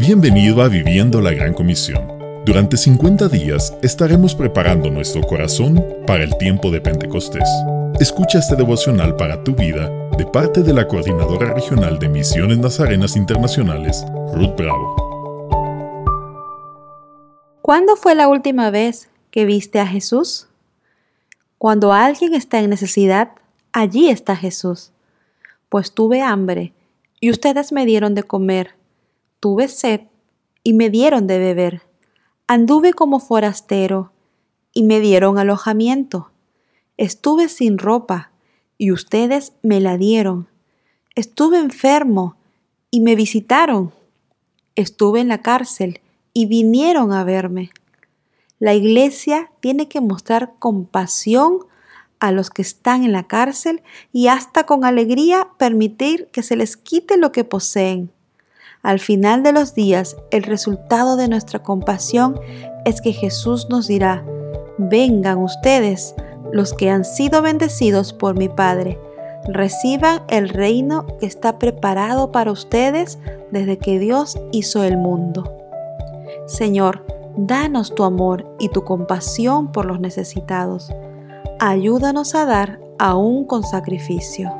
Bienvenido a Viviendo la Gran Comisión. Durante 50 días estaremos preparando nuestro corazón para el tiempo de Pentecostés. Escucha este devocional para tu vida de parte de la Coordinadora Regional de Misiones Nazarenas Internacionales, Ruth Bravo. ¿Cuándo fue la última vez que viste a Jesús? Cuando alguien está en necesidad, allí está Jesús. Pues tuve hambre y ustedes me dieron de comer tuve sed y me dieron de beber. Anduve como forastero y me dieron alojamiento. Estuve sin ropa y ustedes me la dieron. Estuve enfermo y me visitaron. Estuve en la cárcel y vinieron a verme. La iglesia tiene que mostrar compasión a los que están en la cárcel y hasta con alegría permitir que se les quite lo que poseen. Al final de los días, el resultado de nuestra compasión es que Jesús nos dirá, vengan ustedes, los que han sido bendecidos por mi Padre, reciban el reino que está preparado para ustedes desde que Dios hizo el mundo. Señor, danos tu amor y tu compasión por los necesitados. Ayúdanos a dar aún con sacrificio.